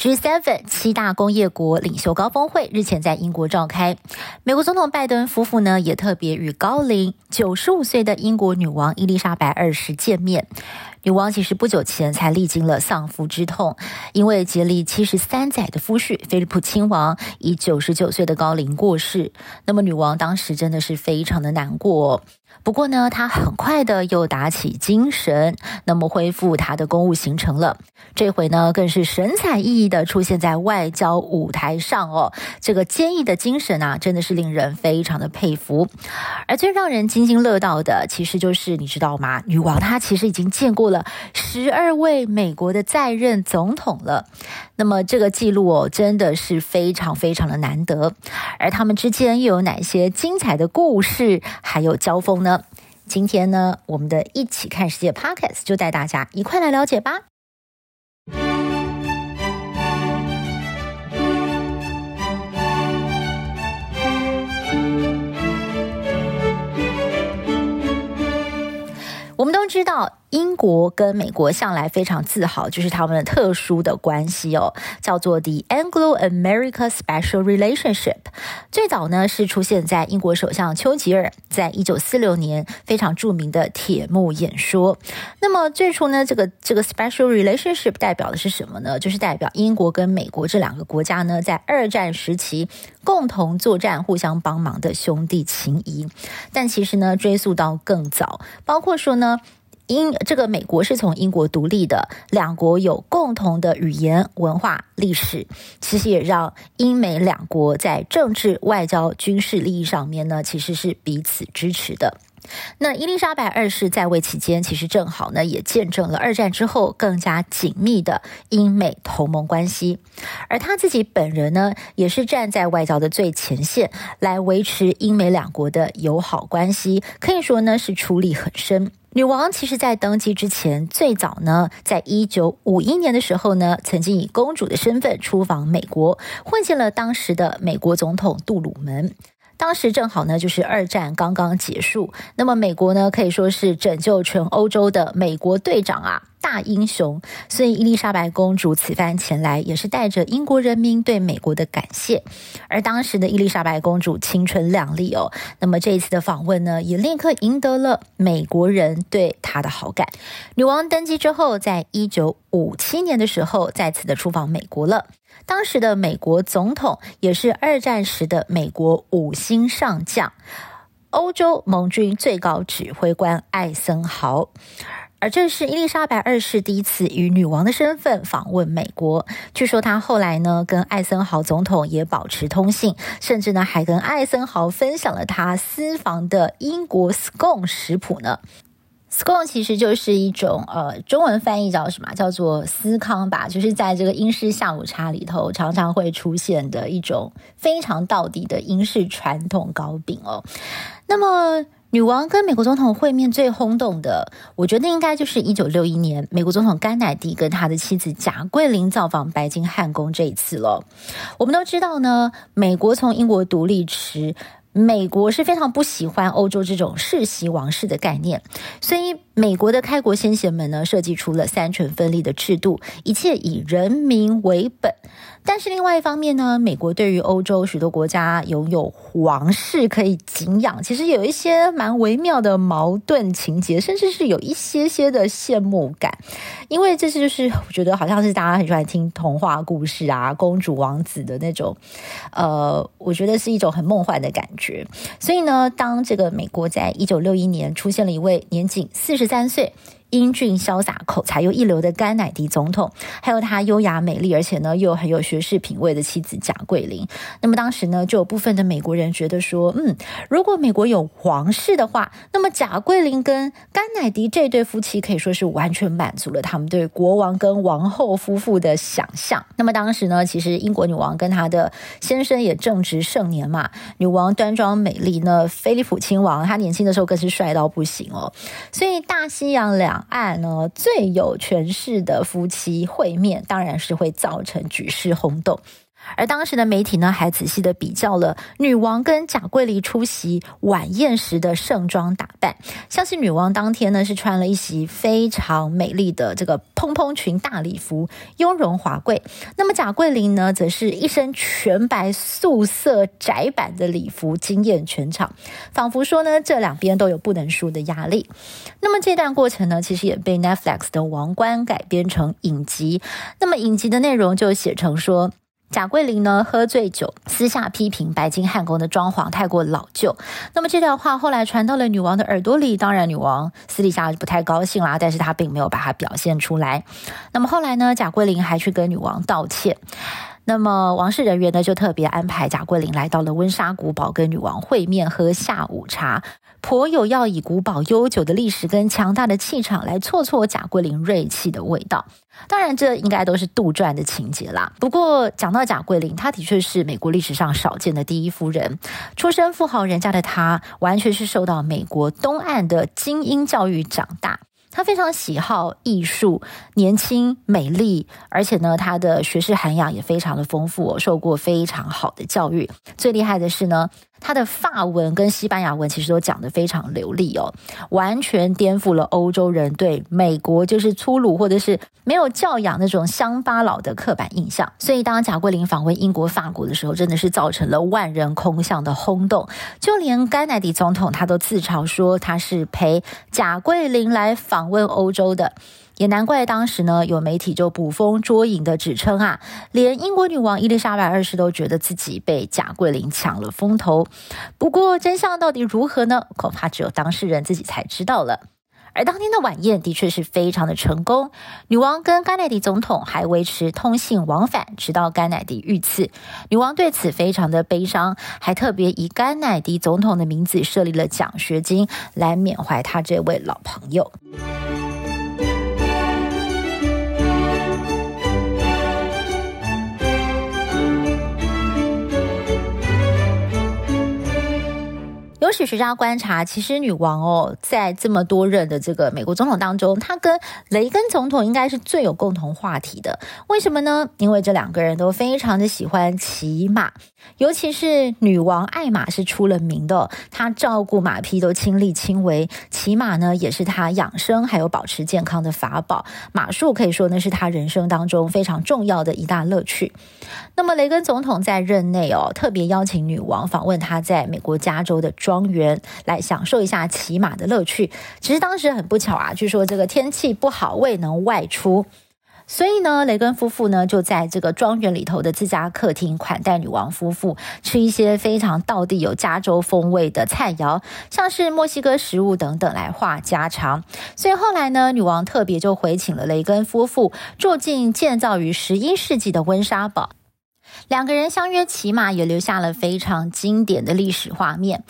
G7 七大工业国领袖高峰会日前在英国召开，美国总统拜登夫妇呢也特别与高龄九十五岁的英国女王伊丽莎白二世见面。女王其实不久前才历经了丧夫之痛，因为接历七十三载的夫婿菲利普亲王以九十九岁的高龄过世。那么女王当时真的是非常的难过。不过呢，他很快的又打起精神，那么恢复他的公务行程了。这回呢，更是神采奕奕的出现在外交舞台上哦。这个坚毅的精神啊，真的是令人非常的佩服。而最让人津津乐道的，其实就是你知道吗？女王她其实已经见过了十二位美国的在任总统了，那么这个记录哦，真的是非常非常的难得。而他们之间又有哪些精彩的故事，还有交锋呢？今天呢，我们的一起看世界 Podcast 就带大家一块来了解吧。我们都知道。英国跟美国向来非常自豪，就是他们的特殊的关系哦，叫做 The Anglo-America Special Relationship。最早呢是出现在英国首相丘吉尔在一九四六年非常著名的铁幕演说。那么最初呢，这个这个 Special Relationship 代表的是什么呢？就是代表英国跟美国这两个国家呢，在二战时期共同作战、互相帮忙的兄弟情谊。但其实呢，追溯到更早，包括说呢。英这个美国是从英国独立的，两国有共同的语言、文化、历史，其实也让英美两国在政治、外交、军事利益上面呢，其实是彼此支持的。那伊丽莎白二世在位期间，其实正好呢，也见证了二战之后更加紧密的英美同盟关系，而她自己本人呢，也是站在外交的最前线，来维持英美两国的友好关系，可以说呢，是出力很深。女王其实，在登基之前，最早呢，在一九五一年的时候呢，曾经以公主的身份出访美国，会见了当时的美国总统杜鲁门。当时正好呢，就是二战刚刚结束，那么美国呢，可以说是拯救全欧洲的美国队长啊。大英雄，所以伊丽莎白公主此番前来，也是带着英国人民对美国的感谢。而当时的伊丽莎白公主青春靓丽哦，那么这一次的访问呢，也立刻赢得了美国人对她的好感。女王登基之后，在一九五七年的时候，再次的出访美国了。当时的美国总统也是二战时的美国五星上将，欧洲盟军最高指挥官艾森豪。而这是伊丽莎白二世第一次以女王的身份访问美国。据说她后来呢，跟艾森豪总统也保持通信，甚至呢，还跟艾森豪分享了她私房的英国 scone 食谱呢。scone 其实就是一种呃，中文翻译叫什么？叫做司康吧，就是在这个英式下午茶里头常常会出现的一种非常道地的英式传统糕饼哦。那么。女王跟美国总统会面最轰动的，我觉得应该就是一九六一年美国总统甘乃迪跟他的妻子贾桂琳造访白金汉宫这一次了。我们都知道呢，美国从英国独立时，美国是非常不喜欢欧洲这种世袭王室的概念，所以美国的开国先贤们呢，设计出了三权分立的制度，一切以人民为本。但是另外一方面呢，美国对于欧洲许多国家拥有皇室可以敬仰，其实有一些蛮微妙的矛盾情节，甚至是有一些些的羡慕感，因为这是就是我觉得好像是大家很喜欢听童话故事啊，公主王子的那种，呃，我觉得是一种很梦幻的感觉。所以呢，当这个美国在一九六一年出现了一位年仅四十三岁。英俊潇洒、口才又一流的甘乃迪总统，还有他优雅美丽而且呢又很有学识品味的妻子贾桂琳。那么当时呢，就有部分的美国人觉得说，嗯，如果美国有皇室的话，那么贾桂琳跟甘乃迪这对夫妻可以说是完全满足了他们对国王跟王后夫妇的想象。那么当时呢，其实英国女王跟她的先生也正值盛年嘛，女王端庄美丽呢，菲利普亲王他年轻的时候更是帅到不行哦，所以大西洋两岸呢最有权势的夫妻会面，当然是会造成举世轰动。而当时的媒体呢，还仔细的比较了女王跟贾桂琳出席晚宴时的盛装打扮，像是女王当天呢是穿了一袭非常美丽的这个蓬蓬裙大礼服，雍容华贵。那么贾桂琳呢，则是一身全白素色窄版的礼服，惊艳全场，仿佛说呢，这两边都有不能输的压力。那么这段过程呢，其实也被 Netflix 的《王冠》改编成影集。那么影集的内容就写成说。贾桂玲呢，喝醉酒，私下批评白金汉宫的装潢太过老旧。那么这段话后来传到了女王的耳朵里，当然女王私底下就不太高兴啦，但是她并没有把它表现出来。那么后来呢，贾桂玲还去跟女王道歉。那么王室人员呢，就特别安排贾桂琳来到了温莎古堡跟女王会面，喝下午茶。颇有要以古堡悠久的历史跟强大的气场来挫挫贾桂琳锐气的味道。当然，这应该都是杜撰的情节啦。不过，讲到贾桂琳，她的确是美国历史上少见的第一夫人。出身富豪人家的她，完全是受到美国东岸的精英教育长大。他非常喜好艺术，年轻美丽，而且呢，他的学识涵养也非常的丰富，受过非常好的教育。最厉害的是呢，他的法文跟西班牙文其实都讲得非常流利哦，完全颠覆了欧洲人对美国就是粗鲁或者是没有教养那种乡巴佬的刻板印象。所以当贾桂琳访问英国、法国的时候，真的是造成了万人空巷的轰动。就连甘乃迪总统他都自嘲说他是陪贾桂琳来访问欧洲的。也难怪当时呢，有媒体就捕风捉影的指称啊，连英国女王伊丽莎白二世都觉得自己被贾桂琳抢了风头。不过真相到底如何呢？恐怕只有当事人自己才知道了。而当天的晚宴的确是非常的成功，女王跟甘乃迪总统还维持通信往返，直到甘乃迪遇刺。女王对此非常的悲伤，还特别以甘乃迪总统的名字设立了奖学金来缅怀他这位老朋友。有史学家观察，其实女王哦，在这么多任的这个美国总统当中，她跟雷根总统应该是最有共同话题的。为什么呢？因为这两个人都非常的喜欢骑马，尤其是女王爱马是出了名的，她照顾马匹都亲力亲为，骑马呢也是她养生还有保持健康的法宝。马术可以说呢是她人生当中非常重要的一大乐趣。那么雷根总统在任内哦，特别邀请女王访问他在美国加州的庄庄园，来享受一下骑马的乐趣。其实当时很不巧啊，据说这个天气不好，未能外出，所以呢，雷根夫妇呢就在这个庄园里头的自家客厅款待女王夫妇，吃一些非常道地有加州风味的菜肴，像是墨西哥食物等等来话家常。所以后来呢，女王特别就回请了雷根夫妇住进建造于十一世纪的温莎堡。两个人相约骑马，也留下了非常经典的历史画面。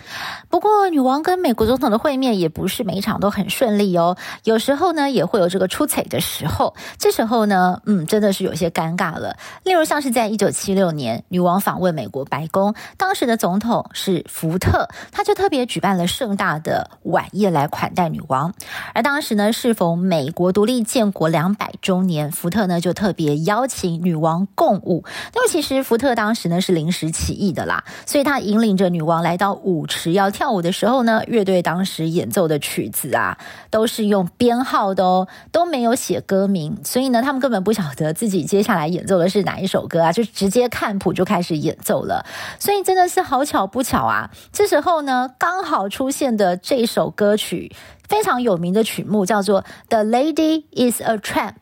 不过，女王跟美国总统的会面也不是每一场都很顺利哦。有时候呢，也会有这个出彩的时候。这时候呢，嗯，真的是有些尴尬了。例如，像是在一九七六年，女王访问美国白宫，当时的总统是福特，他就特别举办了盛大的晚宴来款待女王。而当时呢，适逢美国独立建国两百周年，福特呢就特别邀请女王共舞。那么，其实。其实福特当时呢是临时起意的啦，所以他引领着女王来到舞池要跳舞的时候呢，乐队当时演奏的曲子啊都是用编号的哦，都没有写歌名，所以呢他们根本不晓得自己接下来演奏的是哪一首歌啊，就直接看谱就开始演奏了，所以真的是好巧不巧啊，这时候呢刚好出现的这首歌曲。非常有名的曲目叫做《The Lady Is a Tramp》，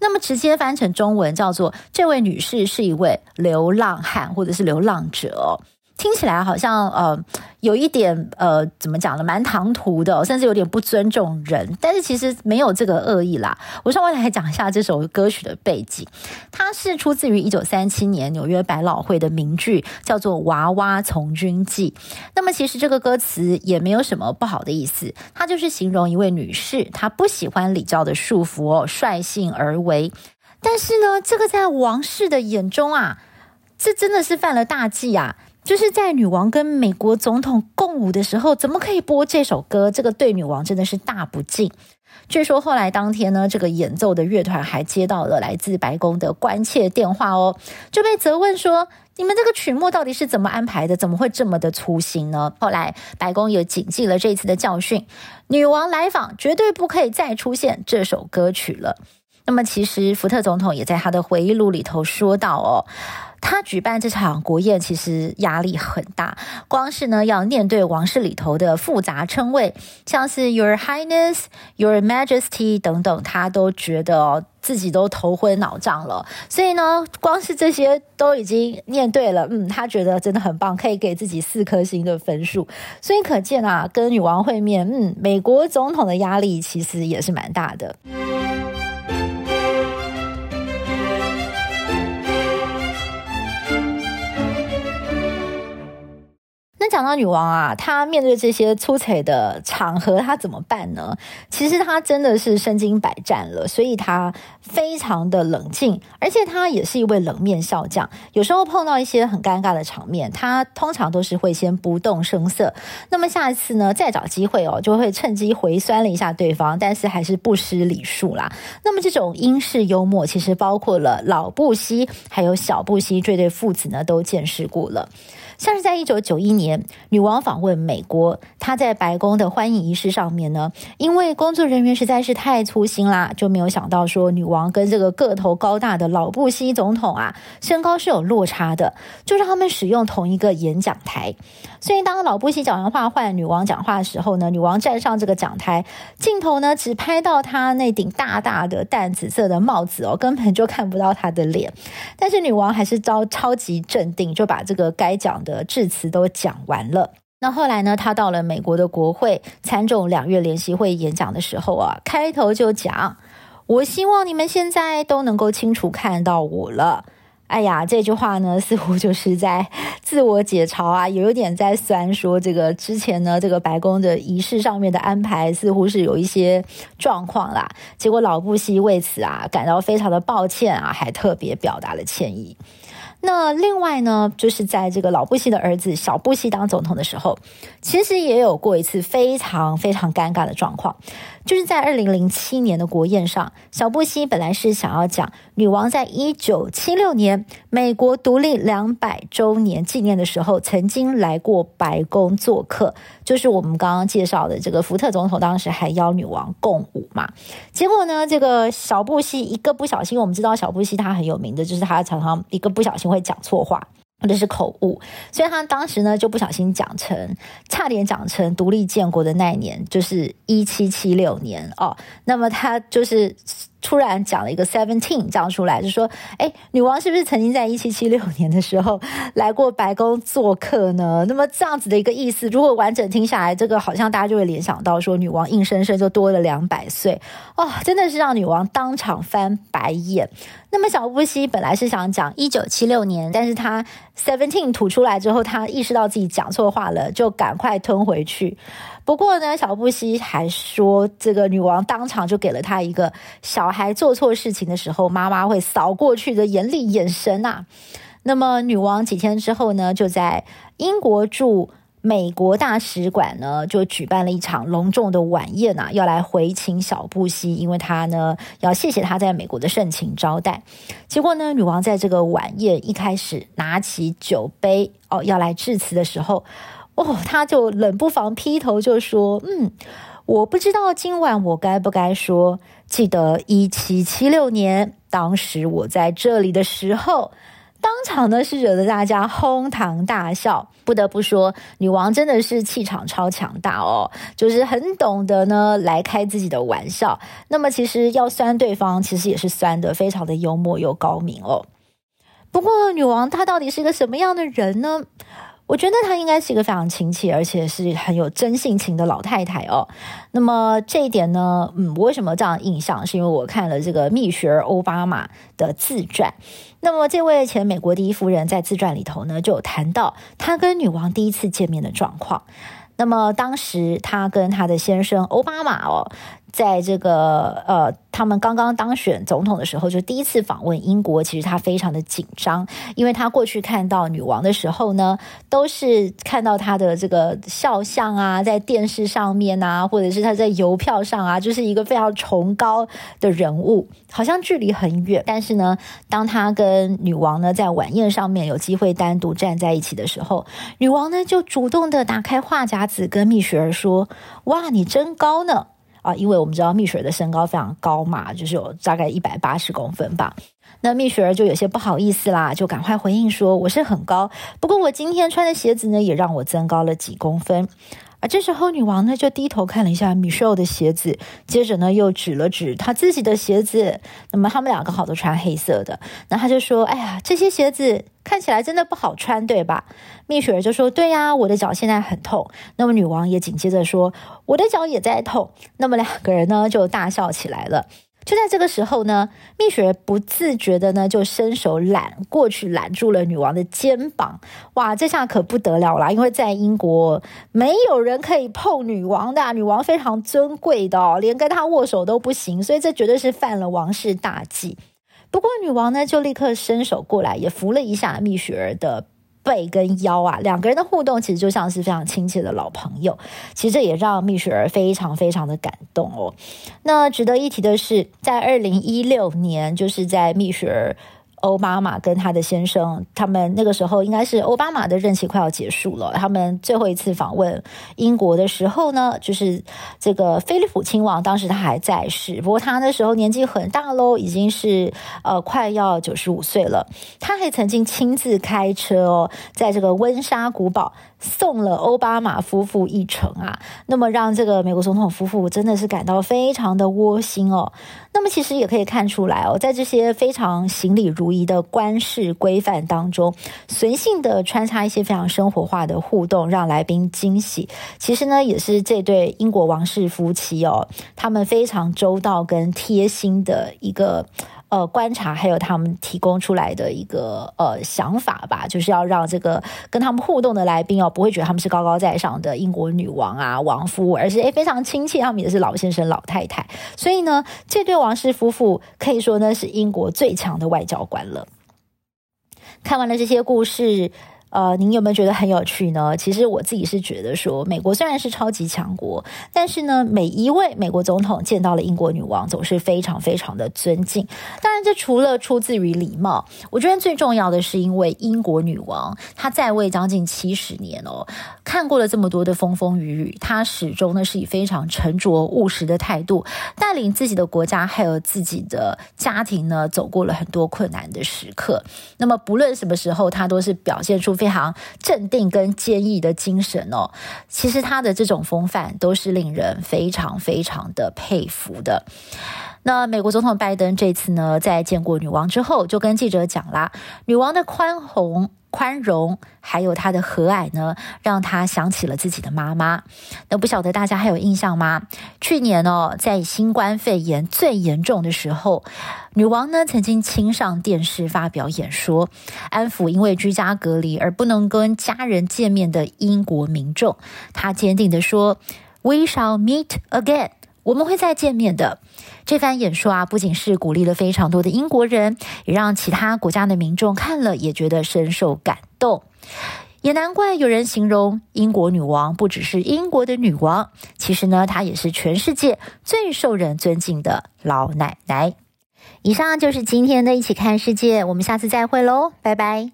那么直接翻成中文叫做“这位女士是一位流浪汉”或者是流浪者。听起来好像呃有一点呃怎么讲呢，蛮唐突的，甚至有点不尊重人。但是其实没有这个恶意啦。我稍微来讲一下这首歌曲的背景，它是出自于一九三七年纽约百老汇的名剧，叫做《娃娃从军记》。那么其实这个歌词也没有什么不好的意思，它就是形容一位女士，她不喜欢礼教的束缚哦，率性而为。但是呢，这个在王室的眼中啊，这真的是犯了大忌啊！就是在女王跟美国总统共舞的时候，怎么可以播这首歌？这个对女王真的是大不敬。据说后来当天呢，这个演奏的乐团还接到了来自白宫的关切电话哦，就被责问说：“你们这个曲目到底是怎么安排的？怎么会这么的粗心呢？”后来白宫也谨记了这次的教训，女王来访绝对不可以再出现这首歌曲了。那么，其实福特总统也在他的回忆录里头说到哦，他举办这场国宴其实压力很大，光是呢要念对王室里头的复杂称谓，像是 Your Highness、Your Majesty 等等，他都觉得自己都头昏脑胀了。所以呢，光是这些都已经念对了，嗯，他觉得真的很棒，可以给自己四颗星的分数。所以可见啊，跟女王会面，嗯，美国总统的压力其实也是蛮大的。讲到女王啊，她面对这些出彩的场合，她怎么办呢？其实她真的是身经百战了，所以她非常的冷静，而且她也是一位冷面笑匠。有时候碰到一些很尴尬的场面，她通常都是会先不动声色。那么下一次呢，再找机会哦，就会趁机回酸了一下对方，但是还是不失礼数啦。那么这种英式幽默，其实包括了老布希还有小布希这对父子呢，都见识过了。像是在一九九一年，女王访问美国，她在白宫的欢迎仪式上面呢，因为工作人员实在是太粗心啦，就没有想到说女王跟这个个头高大的老布希总统啊，身高是有落差的，就让他们使用同一个演讲台。所以当老布希讲完话换女王讲话的时候呢，女王站上这个讲台，镜头呢只拍到她那顶大大的淡紫色的帽子哦，根本就看不到她的脸。但是女王还是超超级镇定，就把这个该讲的致辞都讲完完了。那后来呢，他到了美国的国会参众两院联席会演讲的时候啊，开头就讲：“我希望你们现在都能够清楚看到我了。”哎呀，这句话呢，似乎就是在自我解嘲啊，也有点在酸说这个之前呢，这个白宫的仪式上面的安排似乎是有一些状况啦。结果老布希为此啊感到非常的抱歉啊，还特别表达了歉意。那另外呢，就是在这个老布希的儿子小布希当总统的时候，其实也有过一次非常非常尴尬的状况，就是在二零零七年的国宴上，小布希本来是想要讲女王在一九七六年美国独立两百周年纪念的时候，曾经来过白宫做客，就是我们刚刚介绍的这个福特总统当时还邀女王共舞嘛。结果呢，这个小布希一个不小心，我们知道小布希他很有名的就是他常常一个不小心会。讲错话，或者是口误，所以他当时呢就不小心讲成，差点讲成独立建国的那一年，就是一七七六年哦。那么他就是。突然讲了一个 seventeen 讲出来，就说：“哎，女王是不是曾经在一七七六年的时候来过白宫做客呢？”那么这样子的一个意思，如果完整听下来，这个好像大家就会联想到说，女王硬生生就多了两百岁哦，真的是让女王当场翻白眼。那么小布希本来是想讲一九七六年，但是他 seventeen 吐出来之后，他意识到自己讲错话了，就赶快吞回去。不过呢，小布希还说，这个女王当场就给了他一个小孩做错事情的时候，妈妈会扫过去的严厉眼神啊。那么，女王几天之后呢，就在英国驻美国大使馆呢，就举办了一场隆重的晚宴啊，要来回请小布希，因为他呢要谢谢他在美国的盛情招待。结果呢，女王在这个晚宴一开始拿起酒杯哦，要来致辞的时候。哦，他就冷不防劈头就说：“嗯，我不知道今晚我该不该说。记得一七七六年，当时我在这里的时候，当场呢是惹得大家哄堂大笑。不得不说，女王真的是气场超强大哦，就是很懂得呢来开自己的玩笑。那么其实要酸对方，其实也是酸得非常的幽默又高明哦。不过女王她到底是一个什么样的人呢？”我觉得她应该是一个非常亲切，而且是很有真性情的老太太哦。那么这一点呢，嗯，我为什么这样印象？是因为我看了这个蜜雪儿欧巴马的自传。那么这位前美国第一夫人在自传里头呢，就有谈到她跟女王第一次见面的状况。那么当时她跟她的先生欧巴马哦。在这个呃，他们刚刚当选总统的时候，就第一次访问英国。其实他非常的紧张，因为他过去看到女王的时候呢，都是看到她的这个肖像啊，在电视上面啊，或者是他在邮票上啊，就是一个非常崇高的人物，好像距离很远。但是呢，当他跟女王呢在晚宴上面有机会单独站在一起的时候，女王呢就主动的打开话匣子，跟蜜雪儿说：“哇，你真高呢！”啊，因为我们知道蜜雪儿的身高非常高嘛，就是有大概一百八十公分吧。那蜜雪儿就有些不好意思啦，就赶快回应说：“我是很高，不过我今天穿的鞋子呢，也让我增高了几公分。”而这时候，女王呢就低头看了一下米雪儿的鞋子，接着呢又指了指她自己的鞋子。那么他们两个好都穿黑色的，那她就说：“哎呀，这些鞋子。”看起来真的不好穿，对吧？蜜雪儿就说：“对呀，我的脚现在很痛。”那么女王也紧接着说：“我的脚也在痛。”那么两个人呢就大笑起来了。就在这个时候呢，蜜雪儿不自觉的呢就伸手揽过去揽住了女王的肩膀。哇，这下可不得了啦！因为在英国没有人可以碰女王的，女王非常尊贵的哦，连跟她握手都不行，所以这绝对是犯了王室大忌。不过女王呢，就立刻伸手过来，也扶了一下蜜雪儿的背跟腰啊。两个人的互动其实就像是非常亲切的老朋友。其实这也让蜜雪儿非常非常的感动哦。那值得一提的是，在二零一六年，就是在蜜雪儿。欧巴马跟他的先生，他们那个时候应该是欧巴马的任期快要结束了。他们最后一次访问英国的时候呢，就是这个菲利普亲王，当时他还在世，不过他那时候年纪很大喽，已经是呃快要九十五岁了。他还曾经亲自开车哦，在这个温莎古堡。送了欧巴马夫妇一程啊，那么让这个美国总统夫妇真的是感到非常的窝心哦。那么其实也可以看出来哦，在这些非常行礼如仪的官式规范当中，随性的穿插一些非常生活化的互动，让来宾惊喜。其实呢，也是这对英国王室夫妻哦，他们非常周到跟贴心的一个。呃，观察还有他们提供出来的一个呃想法吧，就是要让这个跟他们互动的来宾哦，不会觉得他们是高高在上的英国女王啊、王夫，而是诶非常亲切，他们也是老先生、老太太。所以呢，这对王室夫妇可以说呢是英国最强的外交官了。看完了这些故事。呃，您有没有觉得很有趣呢？其实我自己是觉得说，美国虽然是超级强国，但是呢，每一位美国总统见到了英国女王，总是非常非常的尊敬。当然，这除了出自于礼貌，我觉得最重要的是，因为英国女王她在位将近七十年哦，看过了这么多的风风雨雨，她始终呢是以非常沉着务实的态度，带领自己的国家还有自己的家庭呢，走过了很多困难的时刻。那么，不论什么时候，她都是表现出。非常镇定跟坚毅的精神哦，其实他的这种风范都是令人非常非常的佩服的。那美国总统拜登这次呢，在见过女王之后，就跟记者讲啦，女王的宽宏。宽容，还有他的和蔼呢，让他想起了自己的妈妈。那不晓得大家还有印象吗？去年哦，在新冠肺炎最严重的时候，女王呢曾经亲上电视发表演说，安抚因为居家隔离而不能跟家人见面的英国民众。她坚定地说：“We shall meet again。”我们会再见面的。这番演说啊，不仅是鼓励了非常多的英国人，也让其他国家的民众看了也觉得深受感动。也难怪有人形容英国女王不只是英国的女王，其实呢，她也是全世界最受人尊敬的老奶奶。以上就是今天的一起看世界，我们下次再会喽，拜拜。